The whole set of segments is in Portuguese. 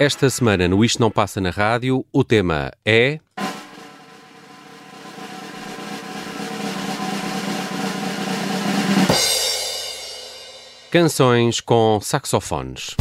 Esta semana no Isto Não Passa na Rádio, o tema é. Canções com saxofones.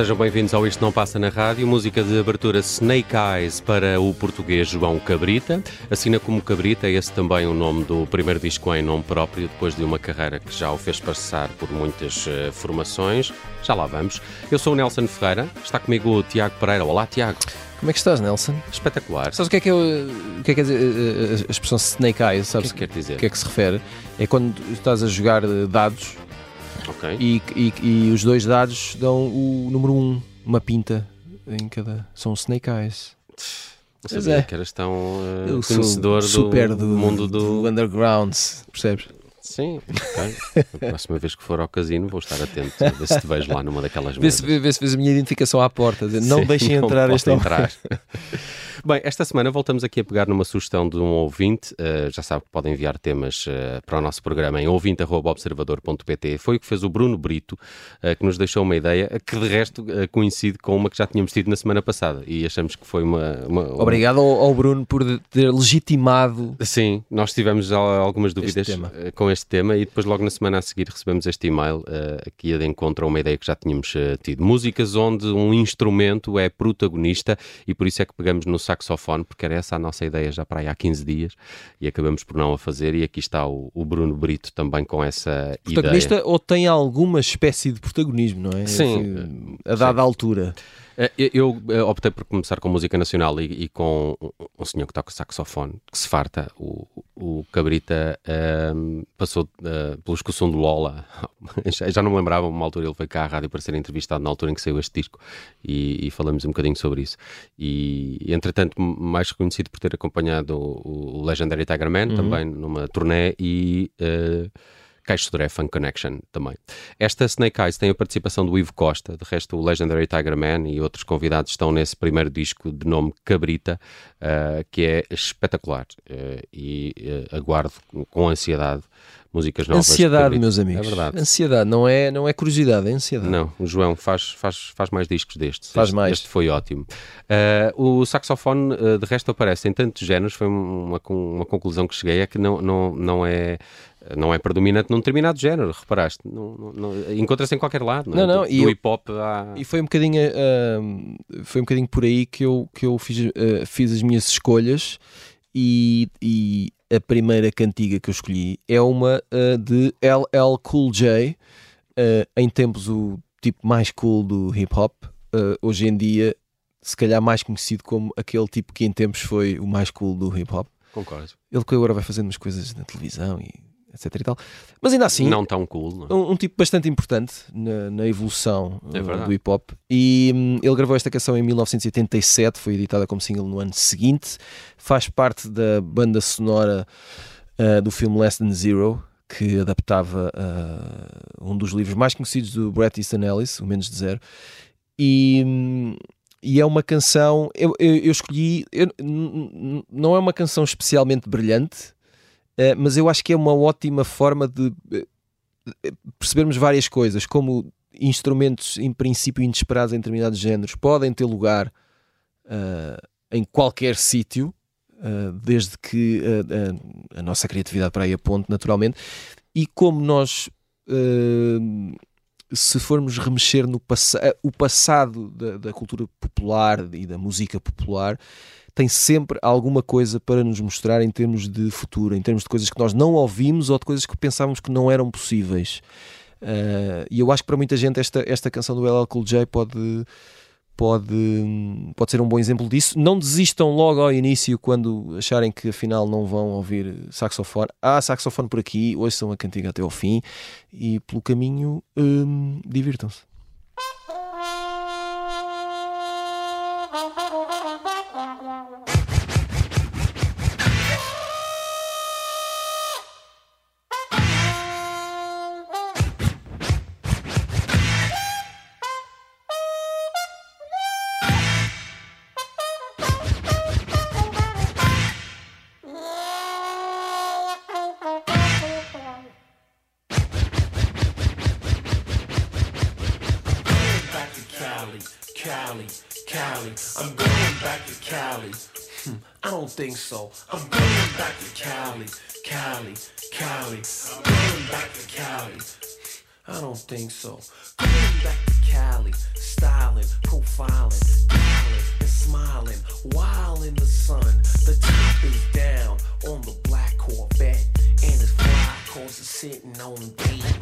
Sejam bem-vindos ao Isto Não Passa na Rádio, música de abertura Snake Eyes para o português João Cabrita. Assina como Cabrita, esse também o nome do primeiro disco em nome próprio, depois de uma carreira que já o fez passar por muitas uh, formações. Já lá vamos. Eu sou o Nelson Ferreira, está comigo o Tiago Pereira. Olá, Tiago. Como é que estás, Nelson? Espetacular. Sabes o que é que, eu, o que, é que dizer, eh, eh, a expressão Snake Eyes? Sabes o que, é que quer dizer? O que é que se refere? É quando estás a jogar dados Okay. E, e, e, os dois dados dão o número 1, um, uma pinta em cada. São Snake Eyes. Não sabia é. que eras tão uh, conhecedor super do, do, mundo do... do underground, percebes? Sim. A próxima vez que for ao casino vou estar atento a ver se te vejo lá numa daquelas Vê mesas. se, vê se fez a minha identificação à porta. dizer, Não Sim, deixem não entrar este entrar. Bem, esta semana voltamos aqui a pegar numa sugestão de um ouvinte. Uh, já sabe que podem enviar temas uh, para o nosso programa em ouvinte.observador.pt. Foi o que fez o Bruno Brito, uh, que nos deixou uma ideia que de resto coincide com uma que já tínhamos tido na semana passada e achamos que foi uma. uma- uma- Obrigado ao, ao Bruno por ter legitimado. Sim, nós tivemos al- algumas dúvidas tema. Com este tema e depois logo na semana a seguir recebemos este e-mail que ia de encontro a uma ideia que já tínhamos eh, tido. Músicas onde um instrumento é protagonista e por isso é que pegamos no saxofone, porque era essa a nossa ideia já para aí há 15 dias e acabamos por não a fazer e aqui está o, o Bruno Brito também com essa Protagonista ideia. ou tem alguma espécie de protagonismo, não é? Sim. A dada altura. Eh, Eu, eu, eh, optei por começar com música nacional e, e com um- um senhor que toca saxofone, que se farta. O, o Cabrita ehm, passou eh, pelo escussão do Lola. já, não me lembrava, uma altura ele veio cá à rádio para ser entrevistado, na altura em que saiu este disco, e, e falamos um bocadinho sobre isso. E, entretanto, mais reconhecido por ter acompanhado o, o Legendary Tiger Man, também numa turnê, e. eh, Caixo Sodré Funk Connection também. Esta Snake Eyes tem a participação do Ivo Costa, de resto o Legendary Tiger Man e outros convidados estão nesse primeiro disco de nome Cabrita, ah, que é espetacular ah, e ah, aguardo com ansiedade músicas novas. de Ansiedade, meus amigos. É verdade. Ansiedade, não é, não é curiosidade, é ansiedade. Não, o João faz, faz, faz mais discos destes. Faz este, mais. Este foi ótimo. Ah, o saxofone, ah, de resto, aparece em tantos géneros. Foi uma, uma conclusão que cheguei: é que não, não, não, é, não é predominante num determinado género. Reparaste? Encontra-se em qualquer lado. Não, é? Não, do, e do hip hop à. E foi um bocadinho, ah, foi um bocadinho por aí que eu, que eu fiz, ah, fiz as minhas escolhas e, e a primeira cantiga que eu escolhi é uma ah, de LL Cool J, em tempos o tipo mais cool do hip hop, hoje em dia se calhar mais conhecido como aquele tipo que em tempos foi o mais cool do hip hop. Concordo. Ele que agora vai fazendo umas coisas na televisão e etc e tal. Mas ainda assim, Não tão cool. Não? é? um, um tipo bastante importante na, na evolução É uh, do hip hop. E hum, ele gravou esta canção em 1987, foi editada como single no ano seguinte. Faz parte da banda sonora uh, do filme Less Than Zero, que adaptava uh, um dos livros mais conhecidos do Bret Easton Ellis, O Menos de Zero. E. hum, e é uma canção, eu, eu, eu escolhi, eu- não é uma canção especialmente brilhante, mas eu acho que é uma ótima forma de eh, percebermos várias coisas, como instrumentos em princípio inesperados em determinados géneros podem ter lugar ah, em qualquer sítio, ah, desde que ah, a nossa criatividade para aí aponte naturalmente, e como nós se formos remexer no passa o passado da, da cultura popular e da música popular tem sempre alguma coisa para nos mostrar em termos de futuro, em termos de coisas que nós não ouvimos ou de coisas que pensávamos que não eram possíveis. Uh, e eu acho que para muita gente esta, esta canção do LL Cool J pode, pode, pode ser um bom exemplo disso. Não desistam logo ao início quando acharem que afinal não vão ouvir saxofone. Há saxofone por aqui, ouçam a cantiga até ao fim e pelo caminho hum, divirtam-se. I'm going back to Cali, Cali, Cali. I'm going back to Cali. I don't think so. Going back to Cali, styling, profiling, dialing and smiling, while in the sun. The top is down on the black Corvette, and it's fly cause it's sitting on the beat.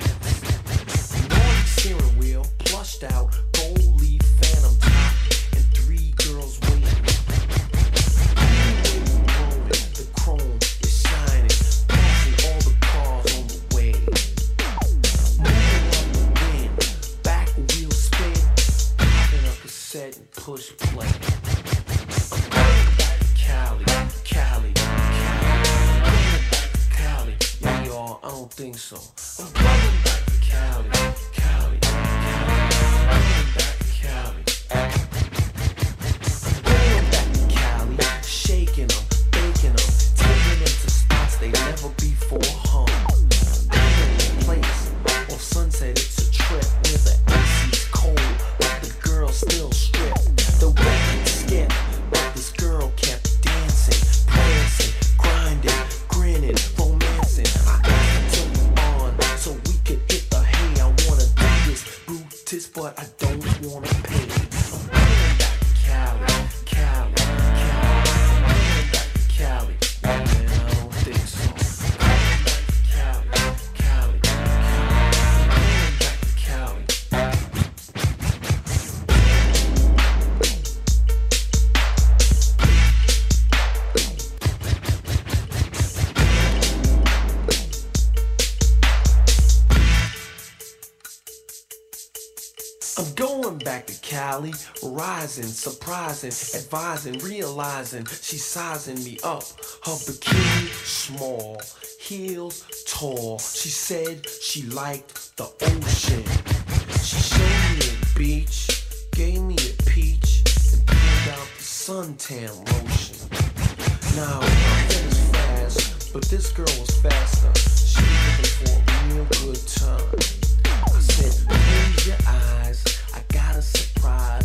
Rising, surprising, advising, realizing she's sizing me up. Her bikini small, heels tall. She said she liked the ocean. She showed me a beach, gave me a peach, and pulled out the suntan lotion. Now, I finished fast, but this girl was faster. She was looking for a real good time. I said, close your eyes. I got a surprise,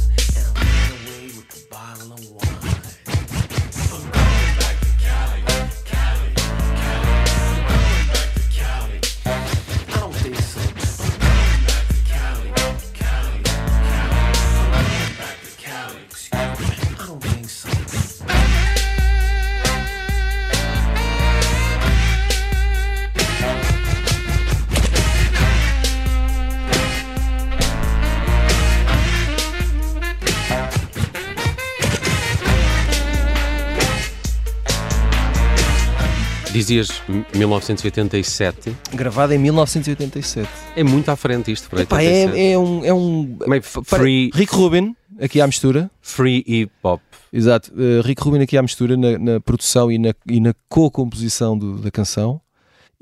Dizias 1987, Gravado em 1987. é muito à frente isto para Epá, 87. é, é um. É um free, Rick Rubin, aqui à mistura. free hip hop. Exato. eh, Rick Rubin aqui à mistura na, na produção e na, e na co-composição da canção.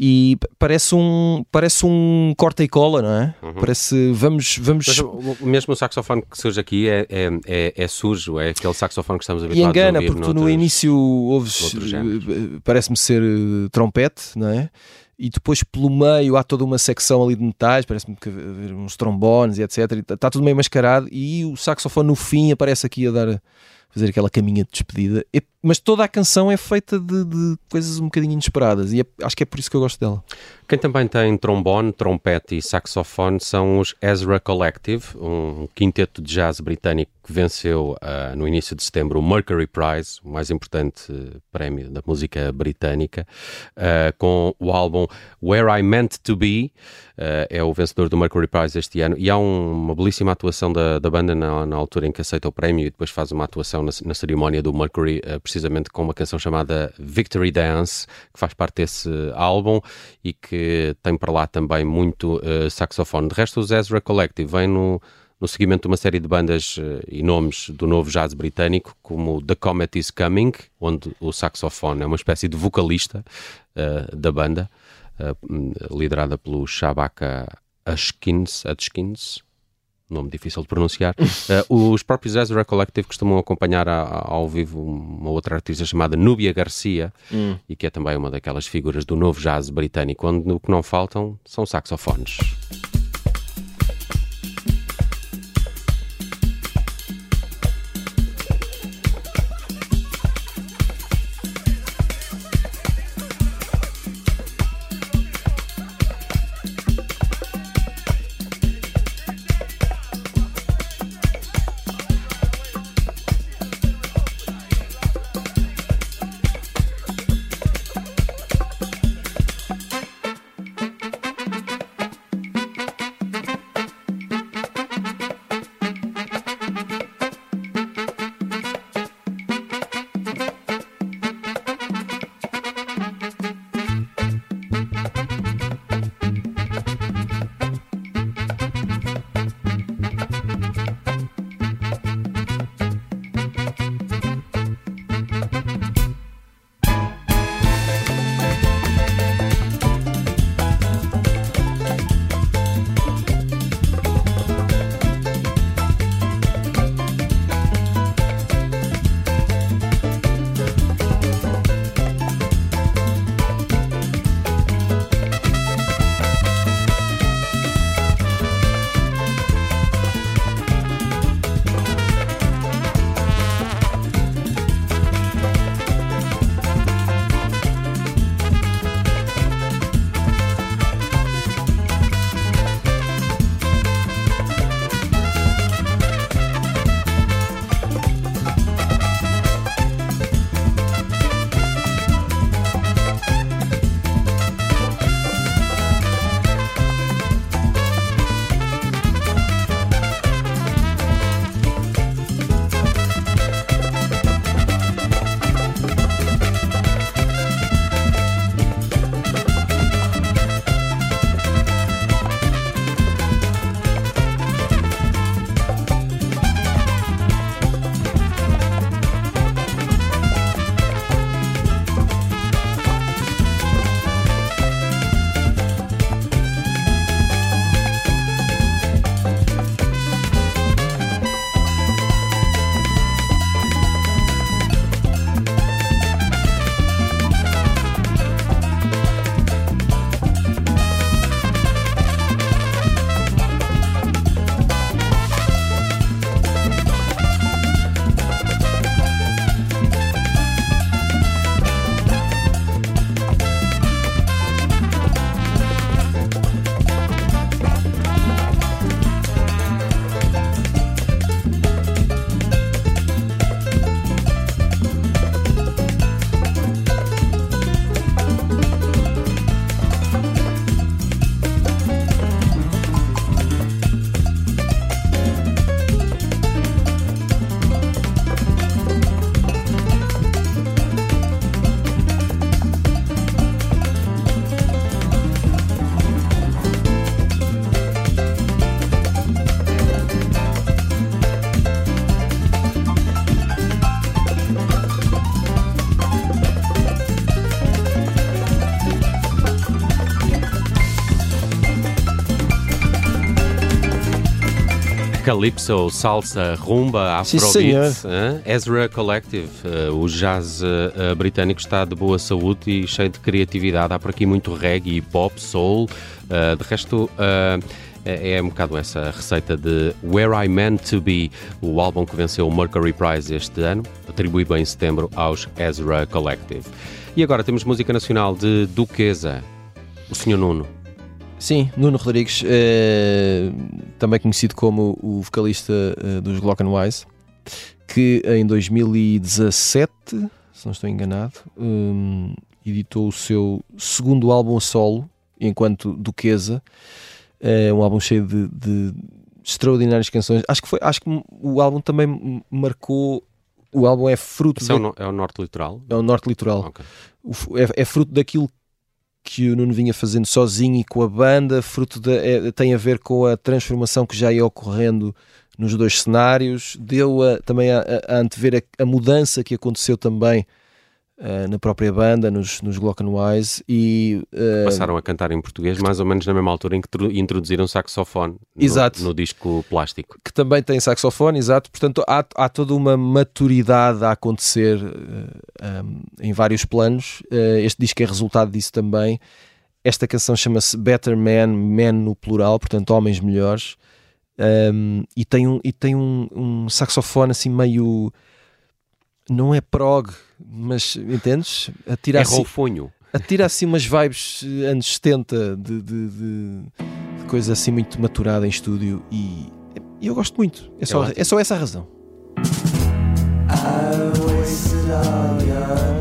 E parece um, parece um corta e cola, não é? Parece. Vamos. vamos Mas o- mesmo o saxofone que surge aqui é, é, é, é sujo, é aquele saxofone que estamos e habituados a engana, porque tu no início ouves. eh, Parece-me ser eh, trompete, não é? E depois pelo meio há toda uma secção ali de metais, parece-me que haver uns trombones e etc. Está tudo meio mascarado e o saxofone no fim aparece aqui a dar fazer aquela caminha de despedida. E- mas toda a canção é feita de, de coisas um bocadinho inesperadas e é- acho que é por isso que eu gosto dela. Quem também tem trombone, trompete e saxofone são os Ezra Collective, um quinteto de jazz britânico que venceu ah, no início de setembro o Mercury Prize, o mais importante eh, prémio da música britânica, ah, com o álbum Where I Meant to Be. ah, é o vencedor do Mercury Prize este ano e há um- uma belíssima atuação da, da banda na, na altura em que aceita o prémio e depois faz uma atuação na, na cerimónia do Mercury, ah, precisamente com uma canção chamada Victory Dance, que faz parte desse álbum e que tem para lá também muito eh, saxofone. De resto, os Ezra Collective vem no, no seguimento de uma série de bandas eh, e nomes do novo jazz britânico, como The Comet Is Coming, onde o saxofone é uma espécie de vocalista eh, da banda, hum, liderada pelo Shabaka Ashkins nome difícil de pronunciar. Eh, os próprios Ezra Collective costumam acompanhar a- a- ao vivo uma outra artista chamada Núbia Garcia, e que é também uma daquelas figuras do novo jazz britânico, onde o que não faltam são saxofones. Calypso, salsa, rumba, afrobeat? Ezra Collective. Eh, o jazz eh, britânico está de boa saúde e cheio de criatividade. Há por aqui muito reggae, pop, soul. Eh, de resto, é é um bocado essa receita de Where I Meant to Be, o álbum que venceu o Mercury Prize este ano, atribuído em setembro aos Ezra Collective. E agora temos música nacional de Duquesa, o Sr. Nuno. Sim, Nuno Rodrigues, eh, também conhecido como o vocalista eh, dos Glock and Wise, que em 2017, se não estou enganado, hum, editou o seu segundo álbum solo, enquanto Duquesa, é um álbum cheio de, de extraordinárias canções. Acho que foi, acho que o álbum também marcou. O álbum é fruto Esse é o, é o Norte Litoral? é o Norte Litoral. Ok. O é, é fruto daquilo que o Nuno vinha fazendo sozinho e com a banda, fruto da, é- tem a ver com a transformação que já ia ocorrendo nos dois cenários, deu a- também a, a, a antever a, a mudança que aconteceu também ah, na própria banda, nos, nos Glock and Wise e ah, Passaram a cantar em português mais ou menos na mesma altura em que introduziram saxofone no, Exato. no disco plástico. que também tem saxofone, exato. Portanto, há, há toda uma maturidade a acontecer eh, um, em vários planos. Este disco é resultado disso também. Esta canção chama-se Better Man, Man no plural, portanto, homens melhores. Um, e tem, um, e tem um, um saxofone assim meio. Não é prog, mas entendes? Atira, É assim, roufonho. atira assim umas vibes eh, anos 70 de, de, de- de coisa assim muito maturada em estúdio e eu gosto muito. É só, ótimo. é só essa a razão. I wasted all your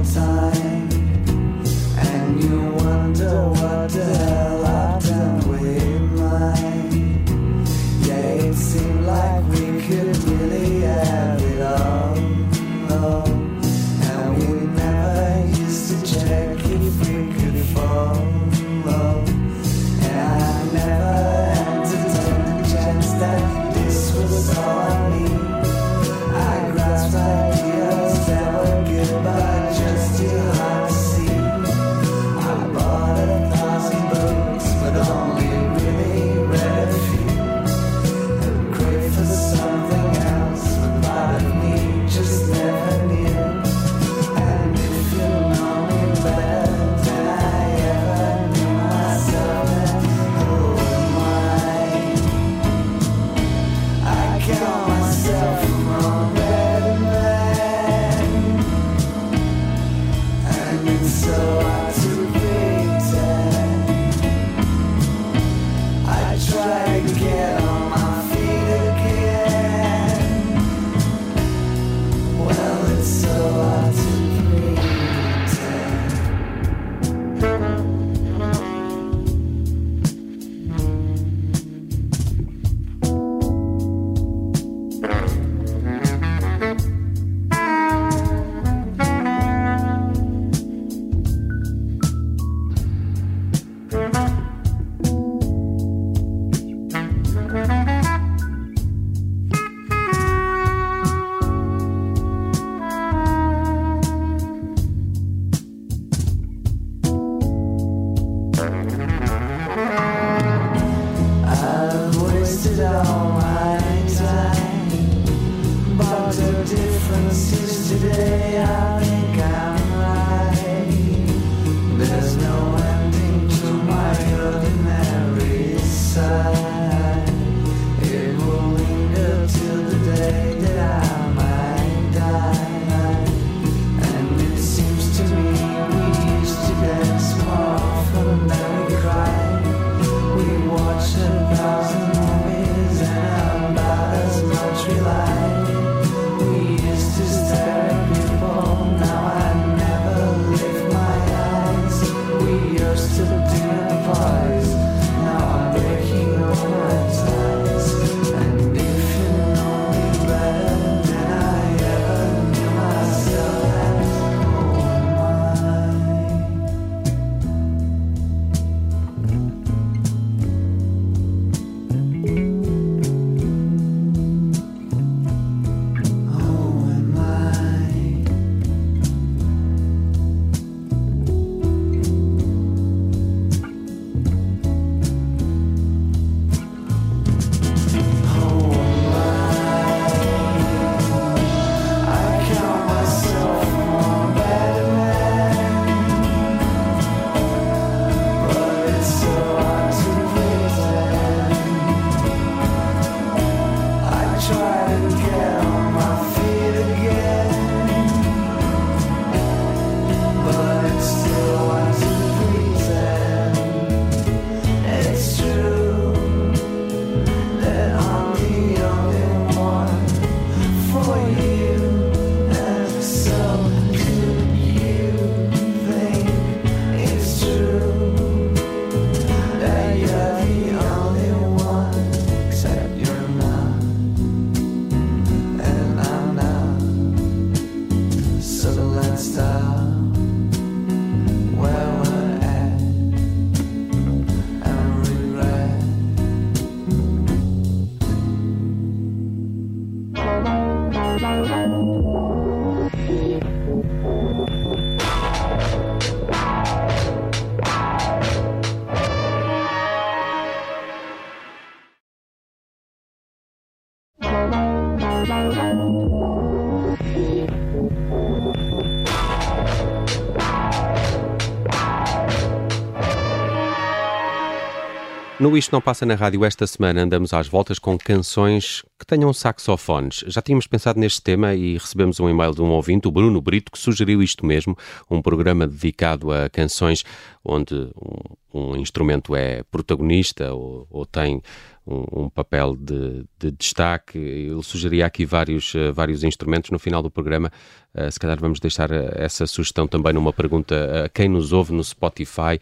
No Isto Não Passa na Rádio, esta semana andamos às voltas com canções que tenham saxofones. Já tínhamos pensado neste tema e recebemos um e-mail de um ouvinte, o Bruno Brito, que sugeriu isto mesmo, um programa dedicado a canções onde um, um instrumento é protagonista ou, ou tem um, um papel de, de, destaque. Ele sugeria aqui vários, uh, vários instrumentos. No final do programa, uh, se calhar vamos deixar uh, essa sugestão também numa pergunta a quem nos ouve no Spotify,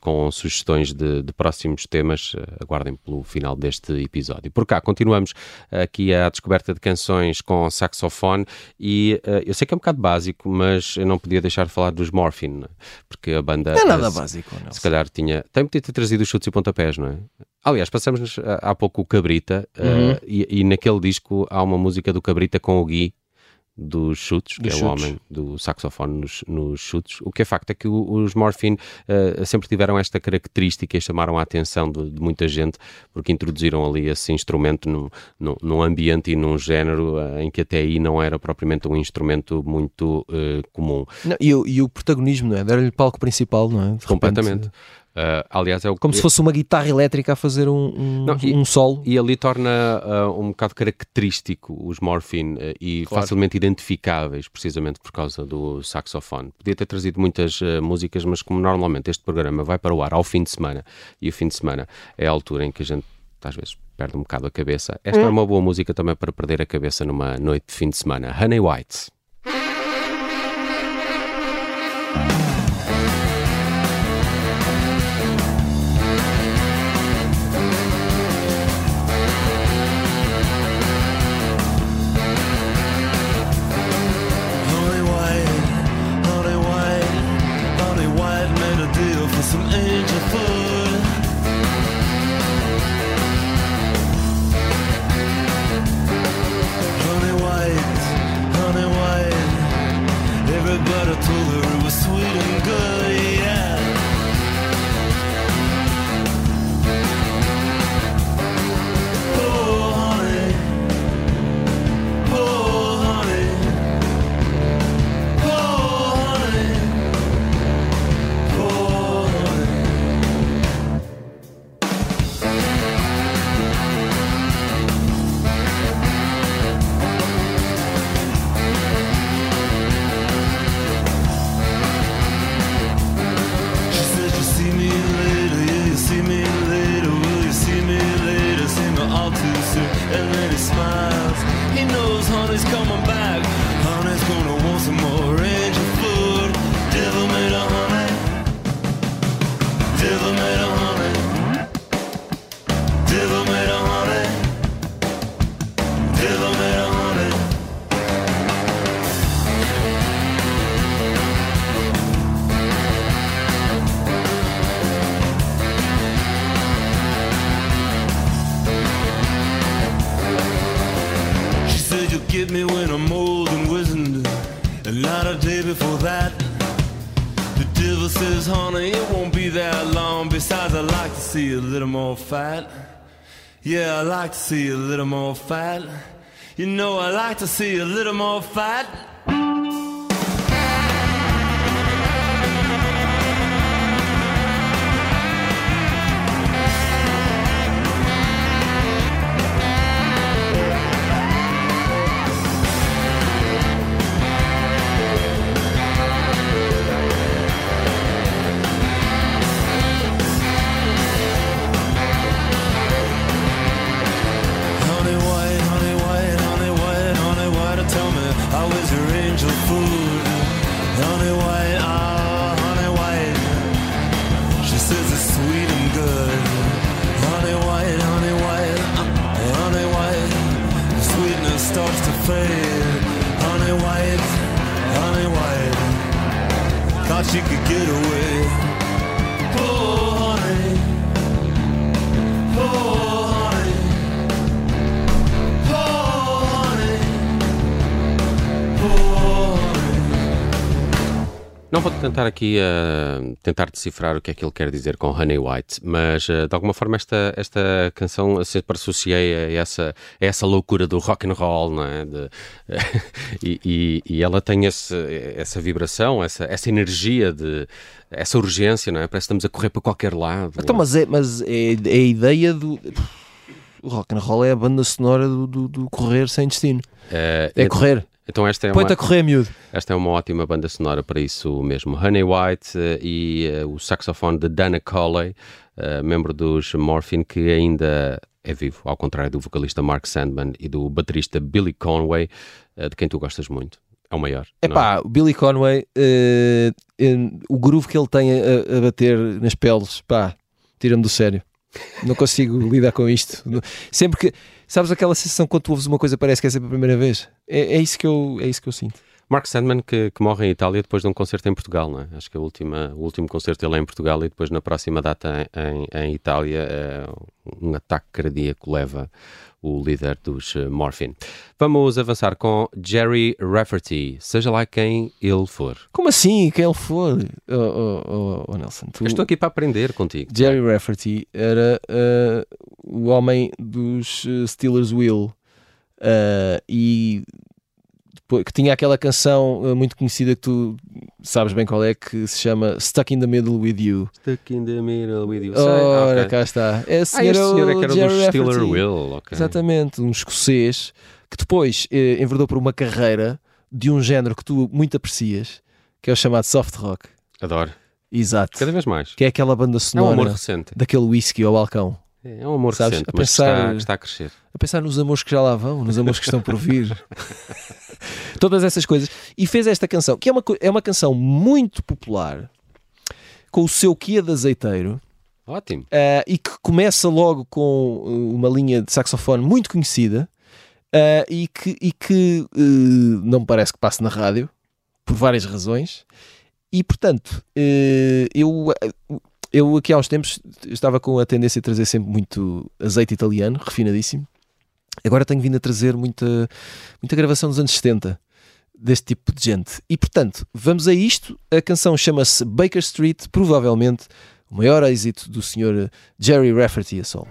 com sugestões de, de próximos temas. aguardem pelo final deste episódio. Por cá, continuamos aqui à descoberta de canções com saxofone e eu sei que é um bocado básico, mas eu não podia deixar de falar dos Morphine, porque a banda... Não é nada básico, não. Se calhar tinha... Tem podia ter trazido os chutes e pontapés, não é? Aliás, passamos há pouco o Cabrita uhum. uh, e, e, naquele disco há uma música do Cabrita com o Gui dos chutes, que é chutes. o homem do saxofone nos, nos, chutes. O que é facto é que os Morphine uh, sempre tiveram esta característica e chamaram a atenção de, de muita gente porque introduziram ali esse instrumento num, num, num ambiente e num género uh, em que até aí não era propriamente um instrumento muito comum. Não, e, e, o protagonismo, não é? Deram-lhe palco principal, não é? De Completamente. Repente, Uh, aliás, é o Como se fosse uma guitarra elétrica a fazer um, um, Não, e, um solo. E ali torna uh, um bocado característico os Morphine uh, e claro. facilmente identificáveis, precisamente por causa do saxofone. Podia ter trazido muitas músicas, mas como normalmente este programa vai para o ar ao fim de semana, e o fim de semana é a altura em que a gente às vezes perde um bocado a cabeça. Esta hum. é uma boa música também para perder a cabeça numa noite de fim de semana. Honey White. I like to see a little more fat. You know, I like to see a little more fat. Vou tentar aqui uh, tentar decifrar o que é que ele quer dizer com Honey White, mas uh, de alguma forma esta, esta canção sempre associei a essa, a essa loucura do rock and roll, não é? De, e, e, e, ela tem esse, essa vibração, essa, essa energia de essa urgência, não é? Parece que estamos a correr para qualquer lado. Então, mas é, mas é, é a ideia do o rock and roll é a banda sonora do, do, do correr sem destino. Uh, é correr. Então esta é Põe-te a correr, miúdo. Esta é uma ótima banda sonora para isso mesmo. Honey White uh, e uh, o saxofone de Dana Colley, uh, membro dos Morphine, que ainda é vivo, ao contrário do vocalista Mark Sandman e do baterista Billy Conway, de quem tu gostas muito. É o maior. Epá, o Billy Conway, o groove que ele tem a, a bater nas peles, pá, tira-me do sério. Não consigo lidar com isto. Sempre que. Sabes aquela sensação quando tu ouves uma coisa parece que é sempre a primeira vez? É, é isso, que eu, é isso que eu sinto. Mark Sandman, que, que, morre em Itália depois de um concerto em Portugal, não é? Acho que a última, o último concerto dele é em Portugal e depois na próxima data em, em, em Itália é um ataque cardíaco leva o líder dos uh, Morphine. Vamos avançar com Jerry Rafferty, seja lá quem ele for. Como assim, quem ele for? Oh, oh, oh, oh Nelson, tu... Eu estou aqui para aprender contigo. Jerry Rafferty era uh, o homem dos uh, Steelers Wheel e que tinha aquela canção uh, muito conhecida que tu sabes bem qual é, que se chama Stuck in the Middle with You. Stuck in the Middle with You. Ora, okay. cá está. É a senhora, ah, senhor é que era Jerry do Steeler Will. Okay. Exatamente, um escocês que depois eh, enverdou por uma carreira de um género que tu muito aprecias, que é o chamado soft rock. Adoro. Exato. Cada vez mais. Que é aquela banda sonora é um daquele whisky ao balcão. É, é um amor Sabes, recente, a pensar, está, está, a crescer. A pensar nos amores que já lá vão, nos amores que estão por vir. Todas essas coisas. E fez esta canção, que é uma, é uma canção muito popular, com o seu Kia de azeiteiro. Ótimo. Uh, e que começa logo com uh, uma linha de saxofone muito conhecida uh, e que, e que não me parece que passe na rádio, por várias razões. E portanto, eu eu aqui há uns tempos estava com a tendência a trazer sempre muito azeite italiano, refinadíssimo. Agora tenho vindo a trazer muita, muita gravação dos anos 70 deste tipo de gente. E portanto, vamos a isto. A canção chama-se Baker Street, provavelmente o maior êxito do Sr. Jerry Rafferty a solo.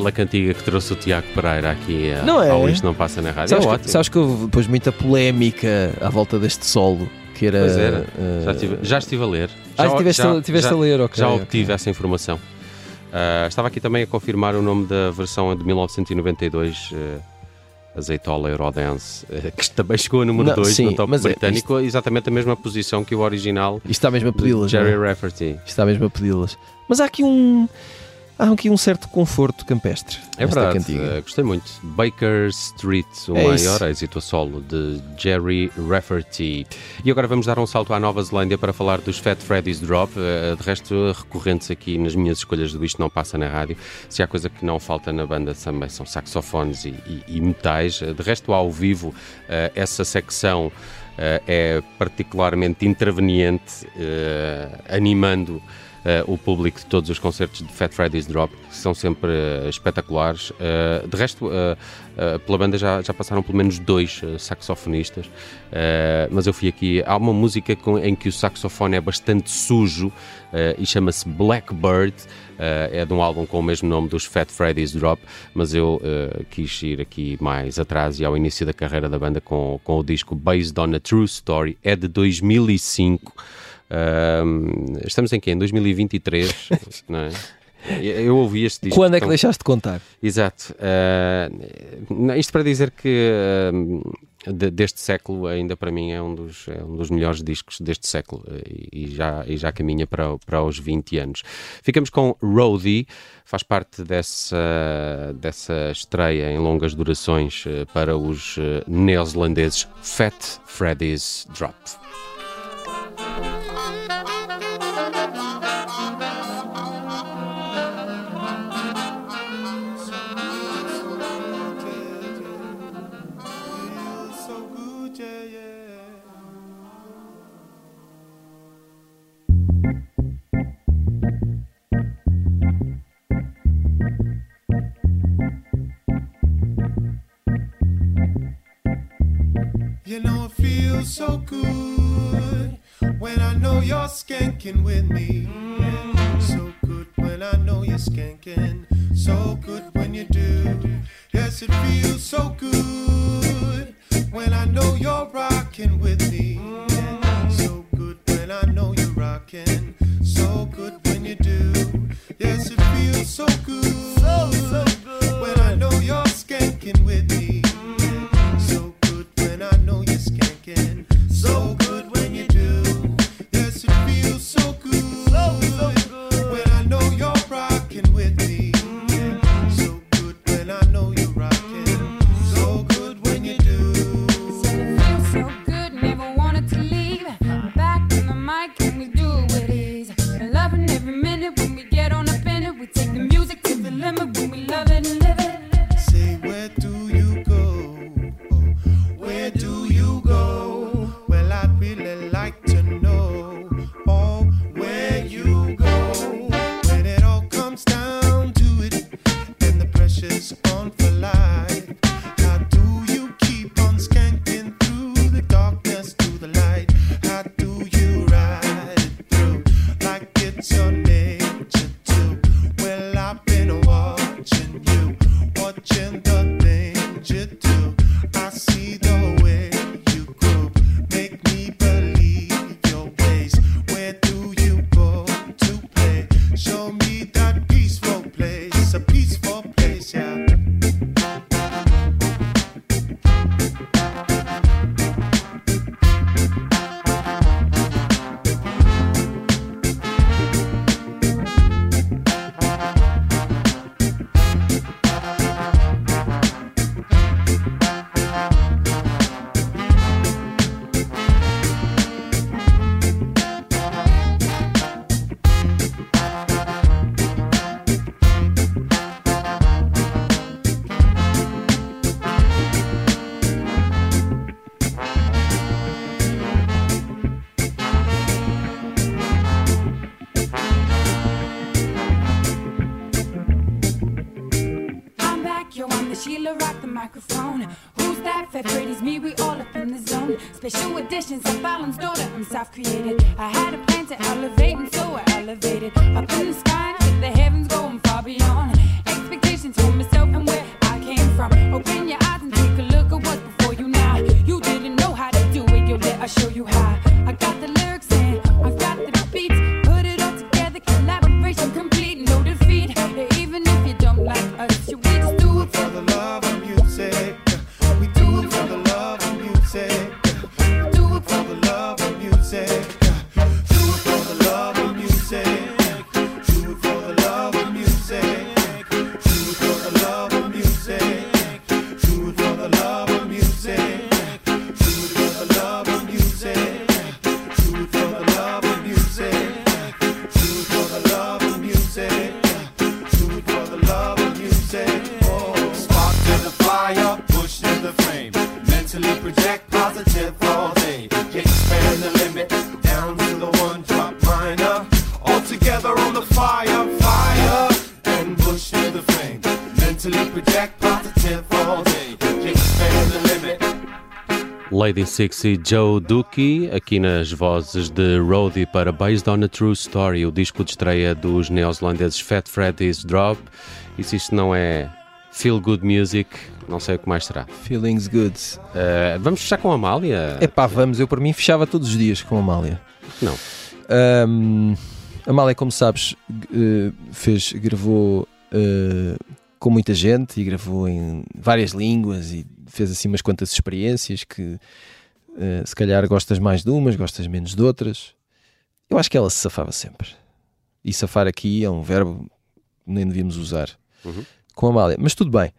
Bela cantiga que trouxe o Tiago Pereira aqui a- Não é? ao Isto Não Passa na Rádio. Sabes, é que, sabes que houve depois muita polémica à volta deste solo, que era. Pois era. eh, Já estive, já estive a ler. Ah, Já- tiveste, já- a, tiveste já- a ler, ok. Já obtive essa informação. Ah, estava aqui também a confirmar o nome da versão de 1992, eh, Azeitola Eurodance, eh, que também chegou a número Não, 2 sim, no top é- britânico, exatamente a mesma posição que o original Isto está mesmo a pedi-las. não é? Jerry Rafferty. Isto está mesmo a pedi-las. Mas há aqui um. Há aqui um certo conforto campestre. É verdade, cantiga. eh, gostei muito. Baker Street, o É isso. maior êxito a solo de Jerry Rafferty. E agora vamos dar um salto à Nova Zelândia para falar dos Fat Freddy's Drop. eh, De resto, recorrentes aqui nas minhas escolhas do Isto Não Passa na Rádio. Se há coisa que não falta na banda também são saxofones e, e- e metais. Eh, De resto, ao vivo, essa secção é particularmente interveniente, animando o público de todos os concertos de Fat Freddy's Drop, que são sempre eh, espetaculares. Eh, de resto, eh, eh, pela banda já, já passaram pelo menos dois eh, saxofonistas, eh, mas eu fui aqui. Há uma música com- em que o saxofone é bastante sujo eh, e chama-se Blackbird. eh, é de um álbum com o mesmo nome dos Fat Freddy's Drop, mas eu eh, quis ir aqui mais atrás e ao início da carreira da banda com, com o disco Based on a True Story, é de 2005. Estamos em quê? Em 2023, não é? Eu ouvi este disco. Quando é que então- deixaste de contar? Exato. Ah, não, isto para dizer que ah, de- deste século ainda para mim é um dos, é um dos melhores discos deste século eh, e, já, e já caminha para, para os 20 anos. Ficamos com Roadie, faz parte dessa, dessa estreia em longas durações eh, para os neozelandeses Fat Freddy's Drop. So good when I know you're skanking with me. So good when I know you're skanking. So good when you do. Yes, it feels so good when I know you're rocking with me. So good when I know you're rocking. So good when you do. Yes, it feels so good. So, so good when I know you're skanking with me. Lady Six e Joe Dookie, aqui nas vozes de Roadie para Based on a True Story, o disco de estreia dos neozelandeses Fat Freddy's Drop. E se isto não é Feel Good Music, não sei o que mais será. Feelings good. Uh, vamos fechar com a Amália? Epá, vamos, eu por mim fechava todos os dias com a Amália. Não. Ahm, a Amália, como sabes, eh, fez, gravou eh, com muita gente e gravou em várias línguas e fez assim umas quantas experiências que eh, se calhar gostas mais de umas, gostas menos de outras. Eu acho que ela se safava sempre. E safar aqui é um verbo que nem devíamos usar Uhum. com a Amália. Mas tudo bem.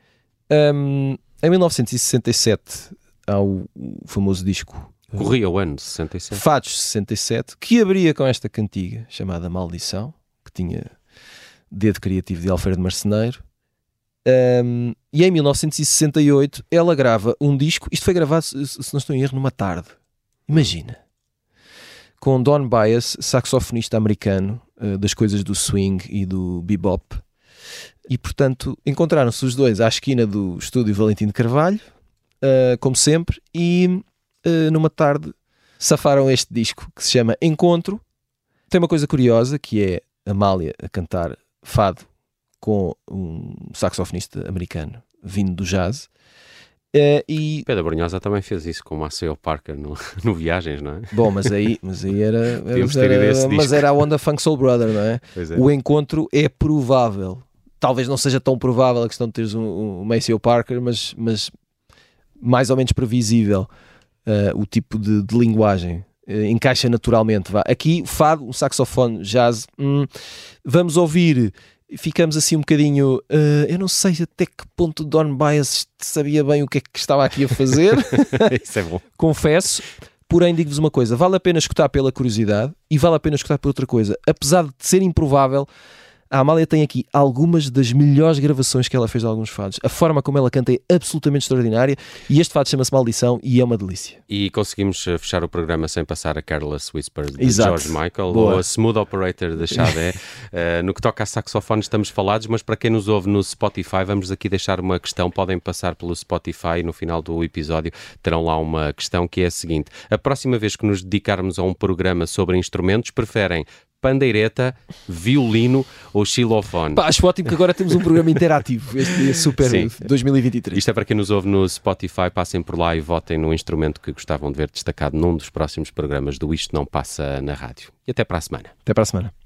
Ahm, em 1967 há o, famoso disco Corria o ano 67. Fados 67, que abria com esta cantiga chamada Maldição, que tinha dedo criativo de Alfredo Marceneiro. Um, e em 1968 ela grava um disco. Isto foi gravado, se não estou em erro, numa tarde. Imagina. Com Don Bias, saxofonista americano uh, das coisas do swing e do bebop. E portanto encontraram-se os dois à esquina do estúdio Valentim de Carvalho, uh, como sempre, e uh, numa tarde safaram este disco que se chama Encontro. Tem uma coisa curiosa que é Amália a cantar fado com um saxofonista americano vindo do jazz. Eh, e Pedro Brunhosa também fez isso com o Maceo Parker no, no Viagens, não é? bom, mas aí, mas aí era, era, Podíamos ter ido a esse mas era a onda Funk Soul Brother, não é? É. O encontro é provável. Talvez não seja tão provável a questão de teres um, um Maceo Parker, mas, mas mais ou menos previsível eh, o tipo de, de linguagem. Eh, encaixa naturalmente. Vá. Aqui, fado, um saxofone, jazz. hum, vamos ouvir. Ficamos assim um bocadinho. eh, eu não sei até que ponto Don Bias sabia bem o que é que estava aqui a fazer isso é bom. confesso. Porém, digo-vos uma coisa: vale a pena escutar pela curiosidade e vale a pena escutar por outra coisa. Apesar de ser improvável, a Amália tem aqui algumas das melhores gravações que ela fez de alguns fados. A forma como ela canta é absolutamente extraordinária e este fado chama-se Maldição e é uma delícia. E conseguimos eh, fechar o programa sem passar a Careless Whisper de Exato. George Michael Boa. ou a Smooth Operator de Xadé. Eh, no que toca a saxofone estamos falados, mas para quem nos ouve no Spotify, vamos aqui deixar uma questão. Podem passar pelo Spotify e no final do episódio terão lá uma questão que é a seguinte. A próxima vez que nos dedicarmos a um programa sobre instrumentos, preferem pandeireta, violino ou xilofone? Pá, acho ótimo que agora temos um programa interativo. Este é super Sim. 2023. Isto é para quem nos ouve no Spotify, passem por lá e votem no instrumento que gostavam de ver destacado num dos próximos programas do Isto Não Passa na Rádio. E até para a semana. Até para a semana.